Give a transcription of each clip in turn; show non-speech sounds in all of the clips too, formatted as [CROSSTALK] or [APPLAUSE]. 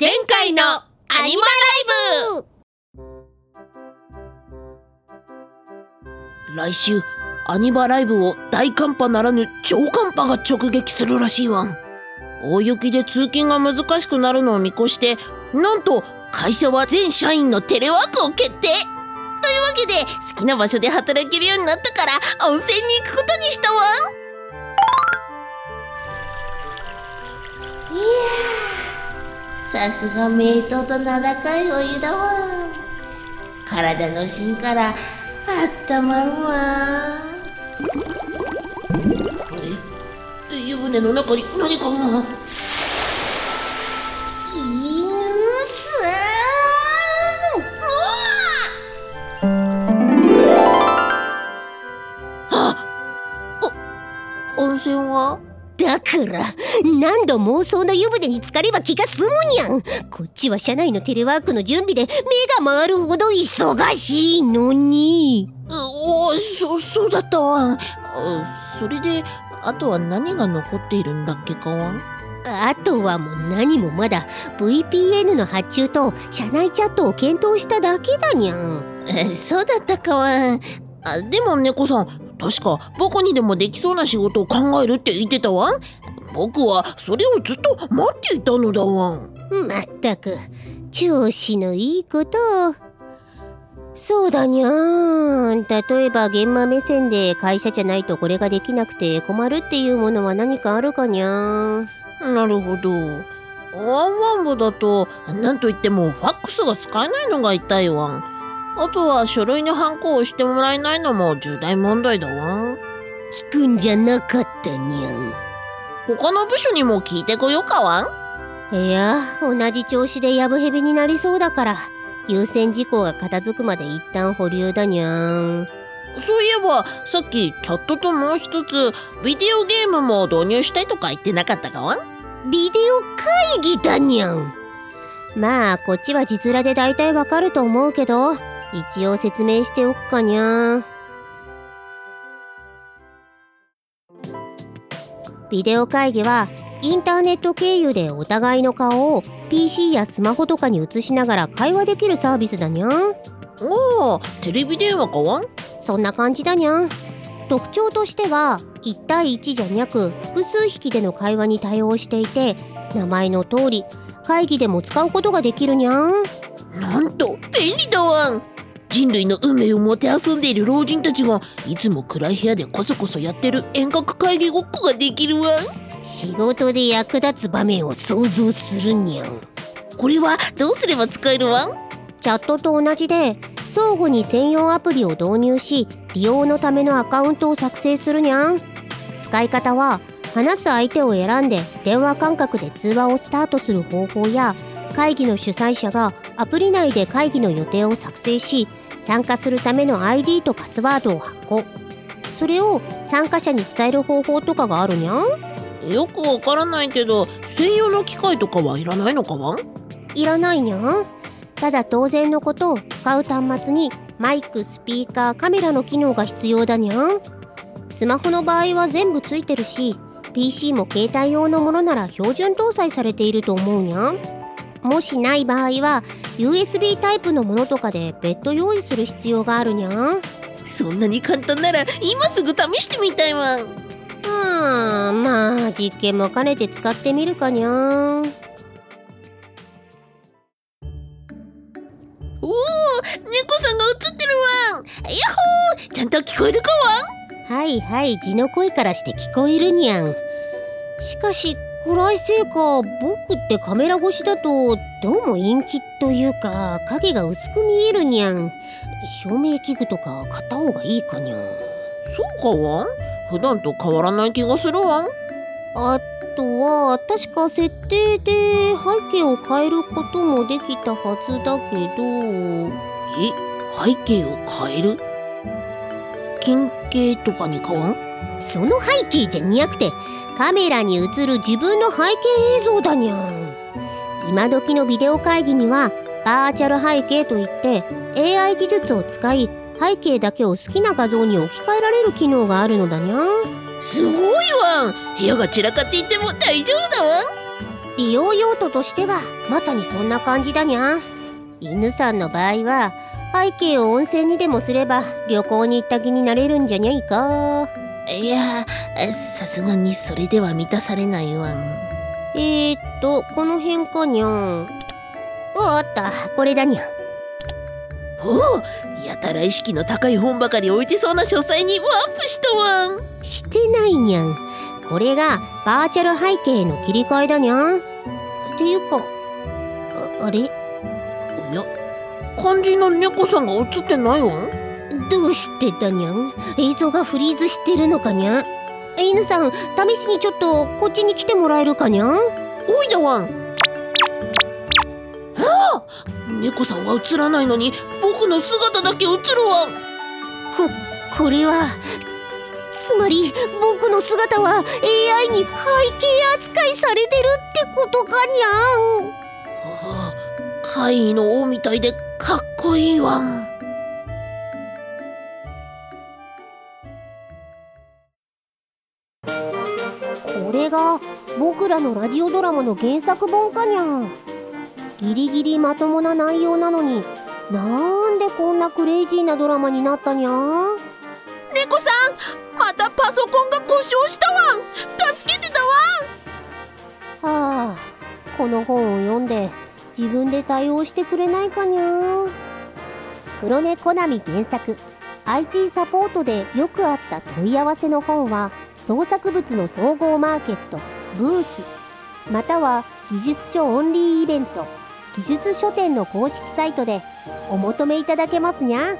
前回のアニマライブ。来週アニバライブを大寒波ならぬ超寒波が直撃するらしいわん。大雪で通勤が難しくなるのを見越してなんと会社は全社員のテレワークを決定。というわけで好きな場所で働けるようになったから温泉に行くことにしたわいやさすが名湯と名高いお湯だわ。体の芯からあったまるわ。あれ湯船の中に何かが？温泉は？だから何度妄想の湯船に浸かれば気が済むにゃん。こっちは社内のテレワークの準備で目が回るほど忙しいのに。おおそそうだった。わそれであとは何が残っているんだっけか？わあとはもう何もまだ VPN の発注と社内チャットを検討しただけだにゃん。そうだったか。わあでも猫さん確か僕にでもできそうな仕事を考えるって言ってたわ僕はそれをずっと待っていたのだわ。まったく調子のいいことそうだにゃー例えば現場目線で会社じゃないとこれができなくて困るっていうものは何かあるかにゃーなるほど。ワンワンボだと何と言ってもファックスが使えないのが痛いわ。んあとは書類にハンコをしてもらえないのも重大問題だわ。聞くんじゃなかったにゃん他の部署にも聞いてこようかわん。いや同じ調子でやぶへびになりそうだから優先事項が片付くまで一旦保留だにゃん。そういえばさっきチャットともう一つビデオゲームも導入したいとか言ってなかったかわビデオ会議だにゃん。まあこっちは字面で大体わかると思うけど一応説明しておくかにゃビデオ会議はインターネット経由でお互いの顔を PC やスマホとかに映しながら会話できるサービスだにゃん。おおテレビ電話かわん？そんな感じだにゃん。特徴としては1対1じゃなく複数匹での会話に対応していて名前の通り会議でも使うことができるにゃん。なんと便利だわん人類の運命をもてあそんでいる老人たちがいつも暗い部屋でこそこそやってる遠隔会議ごっこができるわ。仕事で役立つ場面を想像するにゃん。これはどうすれば使えるわ？チャットと同じで相互に専用アプリを導入し利用のためのアカウントを作成するにゃん。使い方は話す相手を選んで電話感覚で通話をスタートする方法や会議の主催者がアプリ内で会議の予定を作成し参加するための ID とパスワードを発行。それを参加者に伝える方法とかがあるにゃん？よくわからないけど専用の機械とかはいらないのかわいらないにゃん。ただ当然のことを使う端末にマイクスピーカーカメラの機能が必要だにゃん。スマホの場合は全部ついてるし PC も携帯用のものなら標準搭載されていると思うにゃんもしない場合は USB タイプのものとかで別途用意する必要があるにゃん。そんなに簡単なら今すぐ試してみたいわうんまあ実験も兼ねて使ってみるかにゃん。おお猫さんが映ってるわん。やっほー。ちゃんと聞こえるかわん。はいはい字の声からして聞こえるにゃん。しかし暗いせいか僕ってカメラ越しだとどうも陰気というか影が薄く見えるにゃん。照明器具とか買った方がいいかにゃん。そうかわ。ん普段と変わらない気がするわ。んあとは確か設定で背景を変えることもできたはずだけど。え？背景を変える？近景とかに変わん？その背景じゃにゃくてカメラに映る自分の背景映像だにゃん。今時のビデオ会議にはバーチャル背景といって AI 技術を使い背景だけを好きな画像に置き換えられる機能があるのだにゃん。すごいわん。部屋が散らかっていても大丈夫だわん。利用用途としてはまさにそんな感じだにゃ犬さんの場合は背景を温泉にでもすれば旅行に行った気になれるんじゃにゃいかいやさすがにそれでは満たされないわ。んえー、っとこの辺かにゃおったこれだにゃおおやたら意識の高い本ばかり置いてそうな書斎にワープしたわん。してないにゃん。これがバーチャル背景の切り替えだにゃん。っていうかああれ？おや肝心の猫さんが映ってないわ。んどうしてだにゃん？映像がフリーズしてるのかにゃ犬さん試しにちょっとこっちに来てもらえるかにゃん？おいだわん。ああ猫さんは映らないのに僕の姿だけ映るわん。ここれはつまり僕の姿は AI に背景扱いされてるってことかにゃん。はあ怪異の王みたいでかっこいいわんらのラジオドラマの原作本かにゃ。んギリギリまともな内容なのになんでこんなクレイジーなドラマになったにゃ。ん猫さんまたパソコンが故障したわ。ん助けてたわ。んはあこの本を読んで自分で対応してくれないかにゃ。黒猫コナミ原作。IT サポートでよくあった問い合わせの本は創作物の総合マーケットブースまたは技術書オンリーイベント技術書店の公式サイトでお求めいただけますにゃ。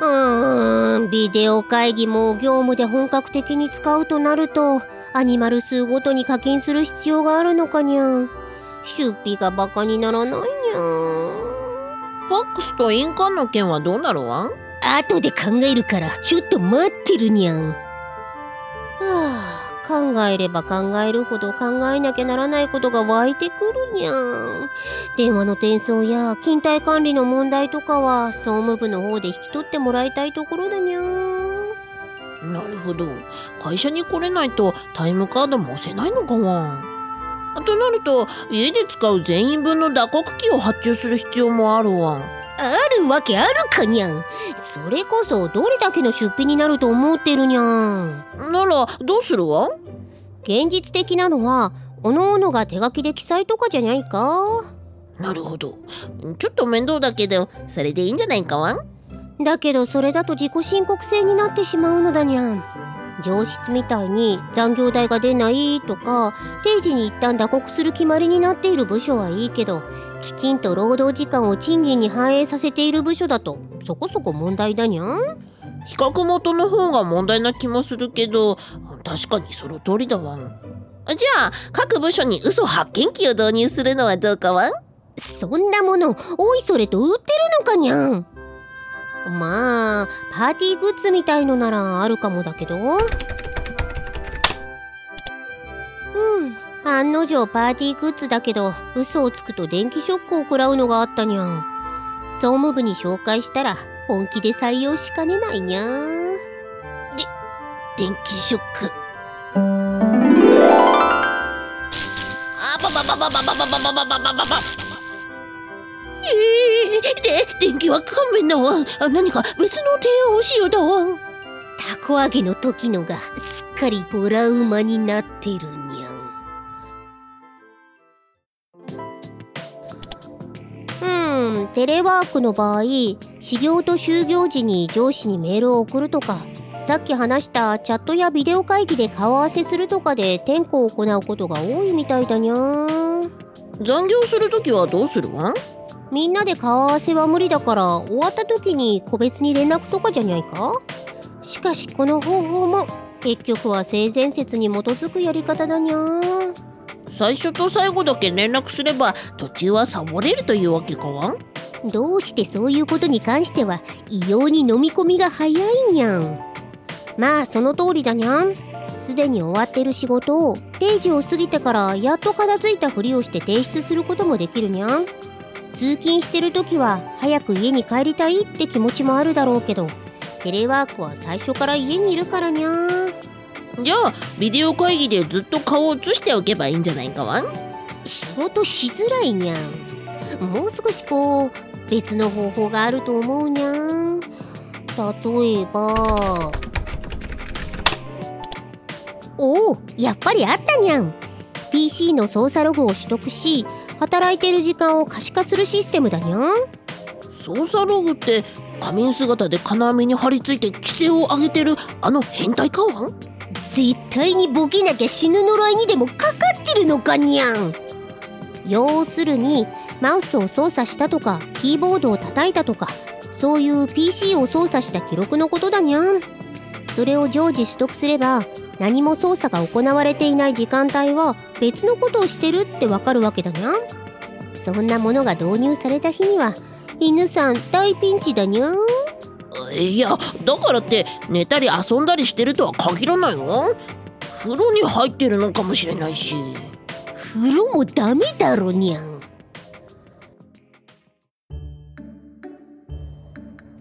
うんビデオ会議も業務で本格的に使うとなるとアニマル数ごとに課金する必要があるのかにゃ。ん出費がバカにならないにゃ。んファックスと印鑑の件はどうなるわん？後で考えるからちょっと待ってるにゃん。はあ考えれば考えるほど考えなきゃならないことが湧いてくるにゃん。電話の転送や勤怠管理の問題とかは総務部の方で引き取ってもらいたいところだにゃん。なるほど。会社に来れないとタイムカードも押せないのかわとなると家で使う全員分の打刻機を発注する必要もあるわあるわけあるかにゃん。それこそどれだけの出費になると思ってるにゃん。ならどうするわ？現実的なのはおのおのが手書きで記載とかじゃないか。なるほど。ちょっと面倒だけどそれでいいんじゃないかわだけどそれだと自己申告制になってしまうのだにゃん上質みたいに残業代が出ないとか定時に一旦打刻する決まりになっている部署はいいけどきちんと労働時間を賃金に反映させている部署だとそこそこ問題だにゃん？比較元の方が問題な気もするけど確かにその通りだわ。んじゃあ各部署に嘘発見器を導入するのはどうかわん？そんなものおいそれと売ってるのかにゃん？まあパーティーグッズみたいのならあるかもだけど。うん。案の定パーティーグッズだけど嘘をつくと電気ショックを食らうのがあったにゃん。総務部に紹介したら本気で採用しかねないにゃん。で電気ショック。あばばばばばばばばばばばばばえー、で電気は勘弁だわ。何か別の提案をしようだわたこ揚げの時のがすっかりボラウマになってるにゃん。うんテレワークの場合始業と就業時に上司にメールを送るとかさっき話したチャットやビデオ会議で顔合わせするとかで点呼を行うことが多いみたいだにゃん残業するときはどうするわ？みんなで顔合わせは無理だから終わった時に個別に連絡とかじゃないか？しかしこの方法も結局は性善説に基づくやり方だにゃ。最初と最後だけ連絡すれば途中はサボれるというわけか？わどうしてそういうことに関しては異様に飲み込みが早いにゃん。まあその通りだにゃん。すでに終わってる仕事を定時を過ぎてからやっと片付いたふりをして提出することもできるにゃん通勤してる時は早く家に帰りたいって気持ちもあるだろうけどテレワークは最初から家にいるからにゃじゃあビデオ会議でずっと顔を映しておけばいいんじゃないかわん？仕事しづらいにゃん。もう少しこう別の方法があると思うにゃん。例えばおおやっぱりあったにゃん PC の操作ログを取得し働いてる時間を可視化するシステムだにゃん。操作ログって仮面姿で金網に張り付いて規制を上げてるあの変態かわん絶対にボケなきゃ死ぬ呪いにでもかかってるのかにゃん。要するにマウスを操作したとかキーボードを叩いたとかそういう PC を操作した記録のことだにゃん。それを常時取得すれば何も操作が行われていない時間帯は別のことをしてるってわかるわけだにゃんそんなものが導入された日には犬さん大ピンチだにゃんいやだからって寝たり遊んだりしてるとは限らないわ風呂に入ってるのかもしれないし。風呂もダメだろにゃん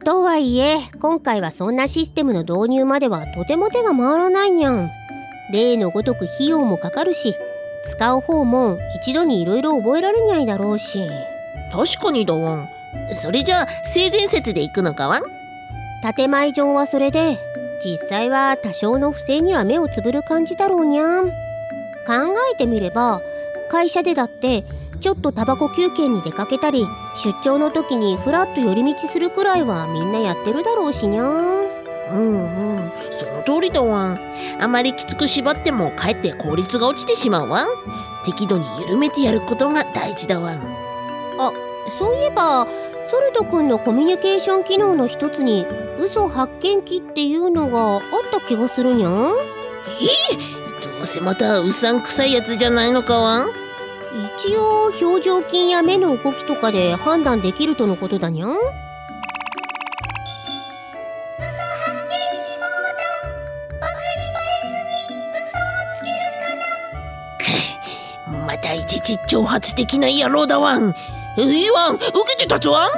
とはいえ今回はそんなシステムの導入まではとても手が回らないにゃん例のごとく費用もかかるし使う方も一度にいろいろ覚えられにゃいだろうし。確かにだわん。それじゃあ性善説で行くのかわん？建前上はそれで実際は多少の不正には目をつぶる感じだろうにゃん。考えてみれば会社でだってちょっとタバコ休憩に出かけたり出張の時にふらっと寄り道するくらいはみんなやってるだろうしにゃんうんうん。その通りだわ。んあまりきつく縛ってもかえって効率が落ちてしまうわ。ん適度に緩めてやることが大事だわ。んそういえばソルト君のコミュニケーション機能の一つに嘘発見器っていうのがあった気がするにゃん？どうせまたうさんくさいやつじゃないのかわん？一応表情筋や目の動きとかで判断できるとのことだにゃん？またいち挑発的な野郎だわん。いいわん。受けて立つわん。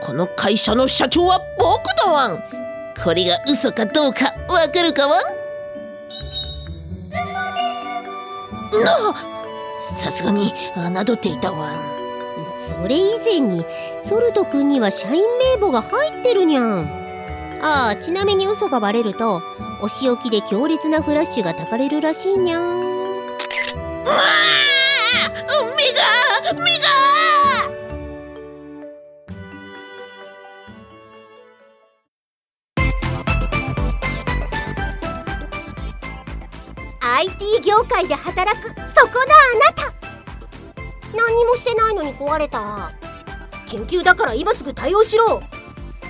この会社の社長は僕だわん。これが嘘かどうかわかるかわん。なさすがに侮っていたわん。それ以前にソルト君には社員名簿が入ってるにゃん。ああちなみに嘘がバレるとお仕置きで強烈なフラッシュがたかれるらしいにゃん。うわ目が目が IT 業界で働くそこのあなた。何にもしてないのに壊れた。緊急だから今すぐ対応しろ。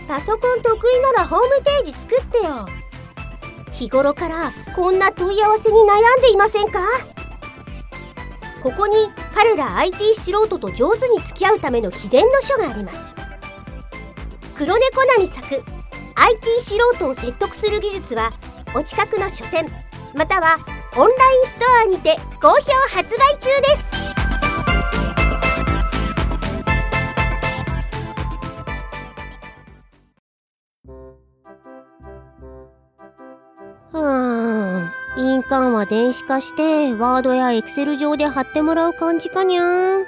パソコン得意ならホームページ作ってよ。日頃からこんな問い合わせに悩んでいませんか？ここに彼ら IT 素人と上手に付き合うための秘伝の書があります。黒猫なみ作 IT 素人を説得する技術はお近くの書店またはオンラインストアにて好評発売中です。印鑑は電子化してワードやエクセル上で貼ってもらう感じかにゃん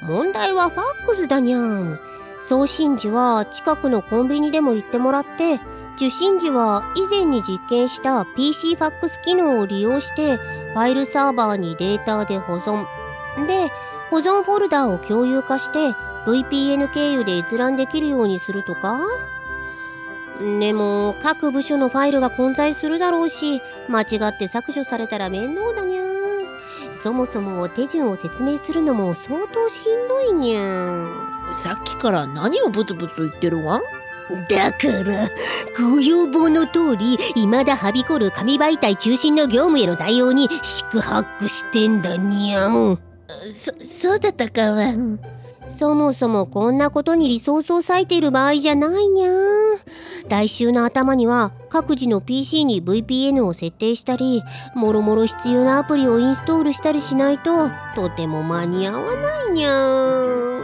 問題はファックスだにゃん送信時は近くのコンビニでも行ってもらって受信時は以前に実験した PC ファックス機能を利用してファイルサーバーにデータで保存。で保存フォルダを共有化して VPN 経由で閲覧できるようにするとか？でも各部署のファイルが混在するだろうし間違って削除されたら面倒だにゃそもそも手順を説明するのも相当しんどいにゃさっきから何をブツブツ言ってるわ？んだからご要望の通り未だはびこる紙媒体中心の業務への対応に四苦八苦してんだにゃんそそうだったかわんそもそもこんなことにリソースを割いている場合じゃないにゃん。来週の頭には各自の PC に VPN を設定したりもろもろ必要なアプリをインストールしたりしないととても間に合わないにゃん。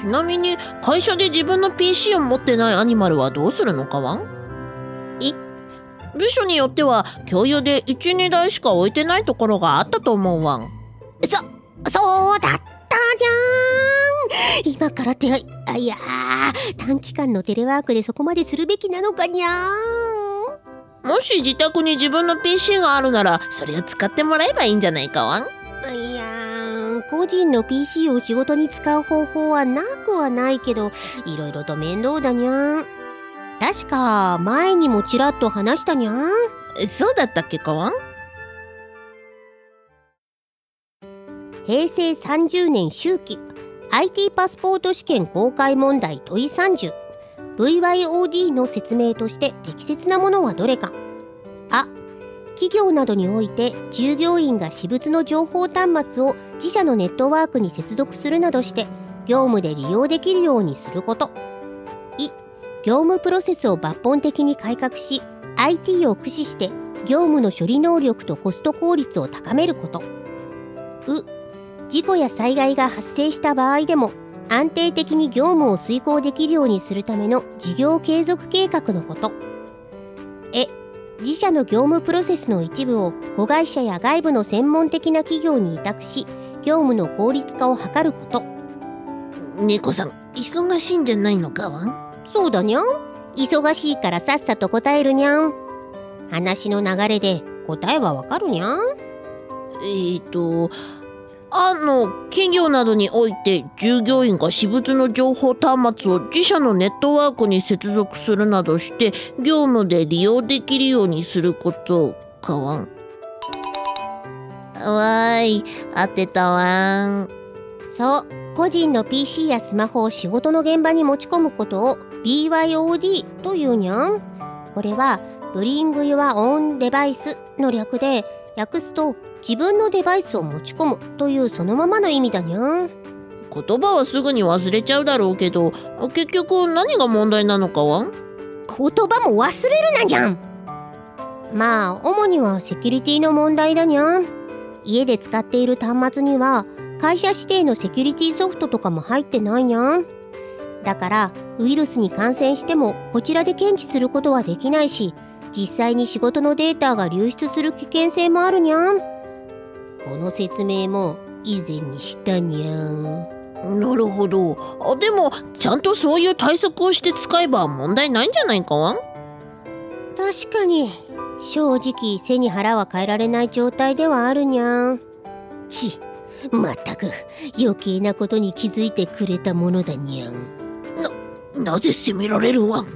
ちなみに会社で自分の PC を持ってないアニマルはどうするのかわん部署によっては共有で12台しか置いてないところがあったと思うわん。そそうだったじゃん [LAUGHS] 今から手配あいや短期間のテレワークでそこまでするべきなのかにゃもし自宅に自分の PC があるならそれを使ってもらえばいいんじゃないかわん？いや個人の PC を仕事に使う方法はなくはないけどいろいろと面倒だにゃん確か前にもちらっと話したにゃんそうだったっけかわん？平成30年秋季 IT パスポート試験公開問題問い 30VYOD の説明として適切なものはどれか。あ企業などにおいて従業員が私物の情報端末を自社のネットワークに接続するなどして業務で利用できるようにすること。い業務プロセスを抜本的に改革し IT を駆使して業務の処理能力とコスト効率を高めること。う事故や災害が発生した場合でも安定的に業務を遂行できるようにするための事業継続計画のこと。え自社の業務プロセスの一部を子会社や外部の専門的な企業に委託し業務の効率化を図ること。猫さん忙しいんじゃないのかわん？そうだにゃん。忙しいからさっさと答えるにゃん。話の流れで答えはわかるにゃん？えーとあの企業などにおいて従業員が私物の情報端末を自社のネットワークに接続するなどして業務で利用できるようにすることかわん。わーい合ってたわん。そう個人の PC やスマホを仕事の現場に持ち込むことを BYOD というにゃん。これは Bring Your Own Device の略で訳すと自分のデバイスを持ち込むというそのままの意味だにゃん。言葉はすぐに忘れちゃうだろうけど結局何が問題なのかは？言葉も忘れるなにゃん。まあ主にはセキュリティの問題だにゃん。家で使っている端末には会社指定のセキュリティソフトとかも入ってないにゃん。だからウイルスに感染してもこちらで検知することはできないし実際に仕事のデータが流出する危険性もあるにゃんこの説明も以前にしたにゃん。なるほど。あでもちゃんとそういう対策をして使えば問題ないんじゃないか？確かに。正直背に腹は変えられない状態ではあるにゃん。ちまったく。余計なことに気づいてくれたものだにゃん。なぜ責められるわん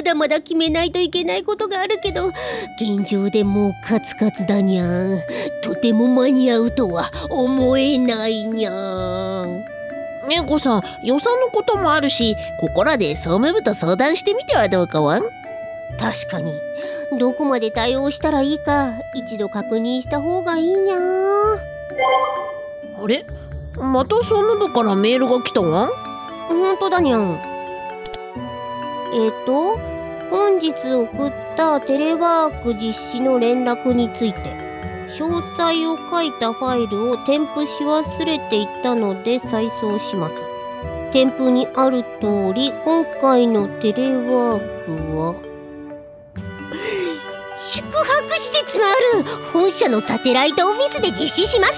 まだまだ決めないといけないことがあるけど現状でもうカツカツだにゃん。とても間に合うとは思えないにゃん。猫さん予算のこともあるしここらで総務部と相談してみてはどうかわん？確かに。どこまで対応したらいいか一度確認した方がいいにゃあれ？また総務部からメールが来たわん？ほんとだにゃんえっ、と本日送ったテレワーク実施の連絡について詳細を書いたファイルを添付し忘れていたので再送します。添付にある通り今回のテレワークは宿泊施設のある本社のサテライトオフィスで実施します。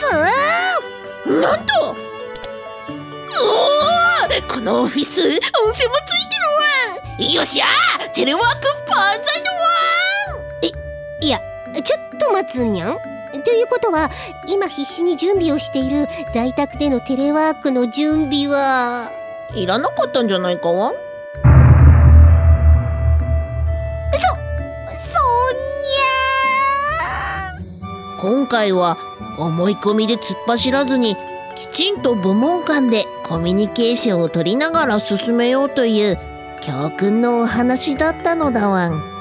なんとおおこのオフィス温泉もついてよっしゃテレワーク万歳だわいやちょっと待つにゃん。ということは今必死に準備をしている在宅でのテレワークの準備はいらなかったんじゃないか？わ今回は思い込みで突っ走らずにきちんと部門間でコミュニケーションを取りながら進めようという教訓のお話だったのだわん。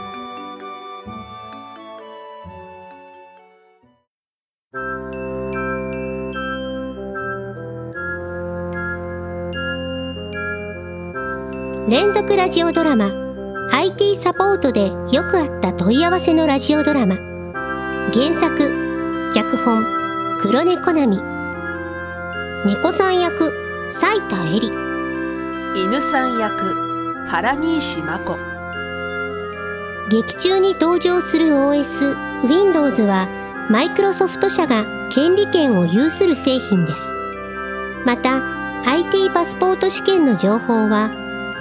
連続ラジオドラマ IT サポートでよくあった問い合わせのラジオドラマ。原作脚本黒猫並み。猫さん役斉田恵里。犬さん役。原西真子。劇中に登場する OS Windows はマイクロソフト社が権利権を有する製品です。また IT パスポート試験の情報は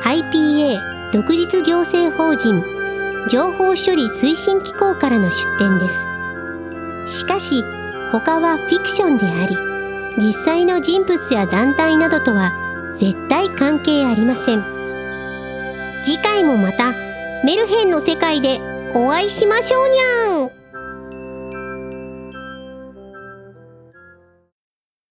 IPA 独立行政法人情報処理推進機構からの出展です。しかし他はフィクションであり実際の人物や団体などとは絶対関係ありません。次回もまたメルヘンの世界でお会いしましょうにゃん。